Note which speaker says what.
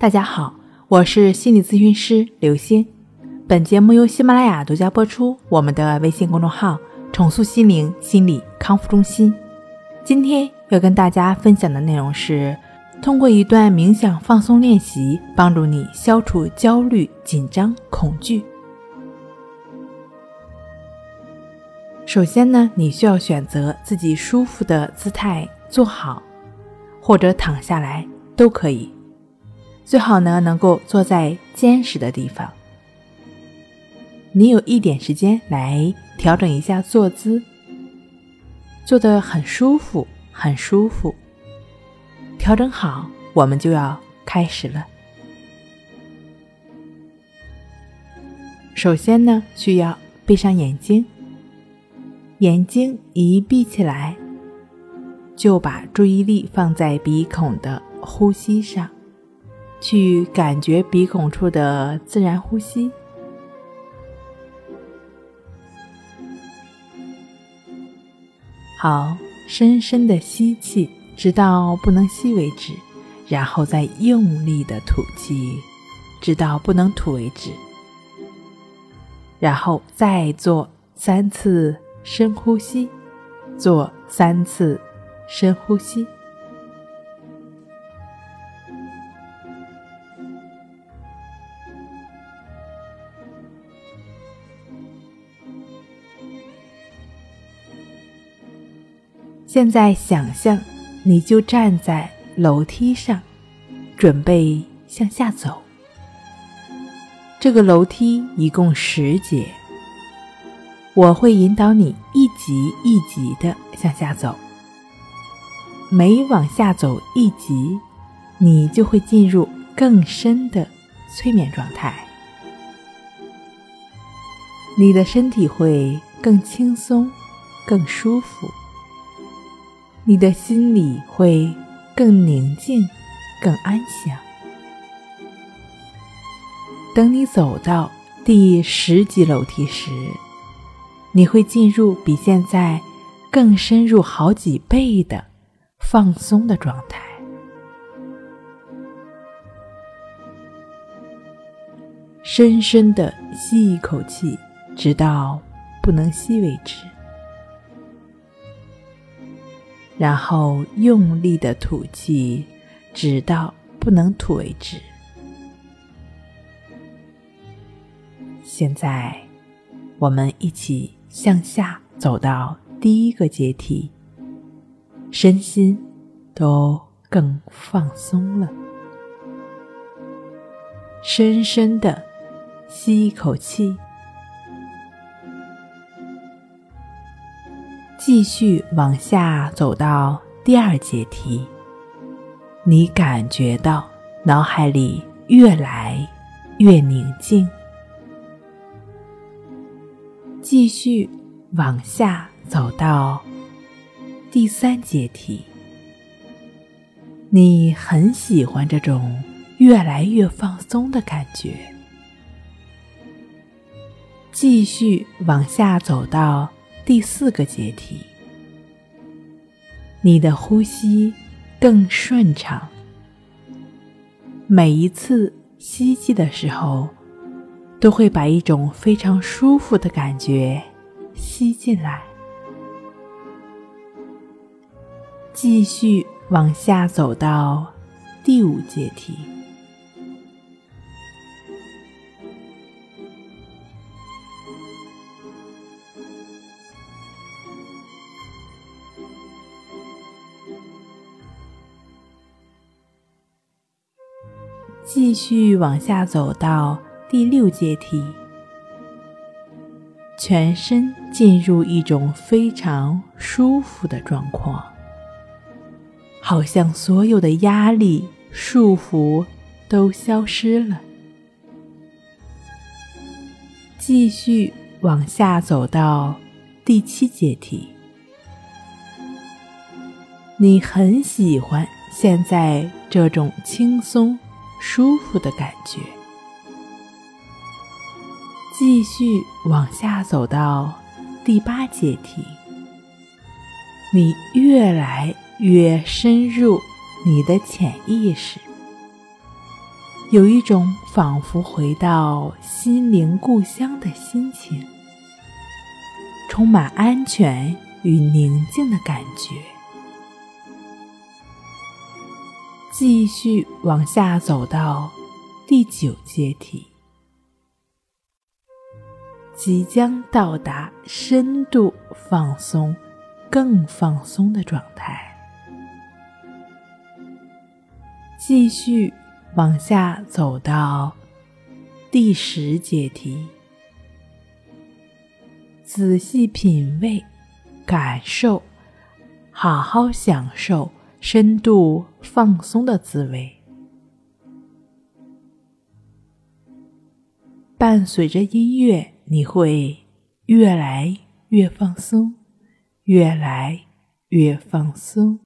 Speaker 1: 大家好，我是心理咨询师刘星。本节目由喜马拉雅独家播出。我们的微信公众号“重塑心灵心理康复中心”。今天要跟大家分享的内容是：通过一段冥想放松练习，帮助你消除焦虑、紧张、恐惧。首先呢，你需要选择自己舒服的姿态坐好，或者躺下来都可以。最好呢，能够坐在坚实的地方。你有一点时间来调整一下坐姿，坐得很舒服，很舒服。调整好，我们就要开始了。首先呢，需要闭上眼睛，眼睛一闭起来，就把注意力放在鼻孔的呼吸上。去感觉鼻孔处的自然呼吸，好，深深的吸气，直到不能吸为止，然后再用力的吐气，直到不能吐为止，然后再做三次深呼吸，做三次深呼吸。现在想象，你就站在楼梯上，准备向下走。这个楼梯一共十节，我会引导你一级一级的向下走。每往下走一级，你就会进入更深的催眠状态，你的身体会更轻松、更舒服。你的心里会更宁静、更安详。等你走到第十级楼梯时，你会进入比现在更深入好几倍的放松的状态。深深的吸一口气，直到不能吸为止。然后用力的吐气，直到不能吐为止。现在，我们一起向下走到第一个阶梯，身心都更放松了。深深的吸一口气。继续往下走到第二阶梯，你感觉到脑海里越来越宁静。继续往下走到第三阶梯，你很喜欢这种越来越放松的感觉。继续往下走到。第四个阶梯，你的呼吸更顺畅。每一次吸气的时候，都会把一种非常舒服的感觉吸进来。继续往下走到第五阶梯。继续往下走到第六阶梯，全身进入一种非常舒服的状况，好像所有的压力束缚都消失了。继续往下走到第七阶梯，你很喜欢现在这种轻松。舒服的感觉，继续往下走到第八阶梯，你越来越深入你的潜意识，有一种仿佛回到心灵故乡的心情，充满安全与宁静的感觉。继续往下走到第九阶梯，即将到达深度放松、更放松的状态。继续往下走到第十阶梯，仔细品味、感受，好好享受。深度放松的滋味，伴随着音乐，你会越来越放松，越来越放松。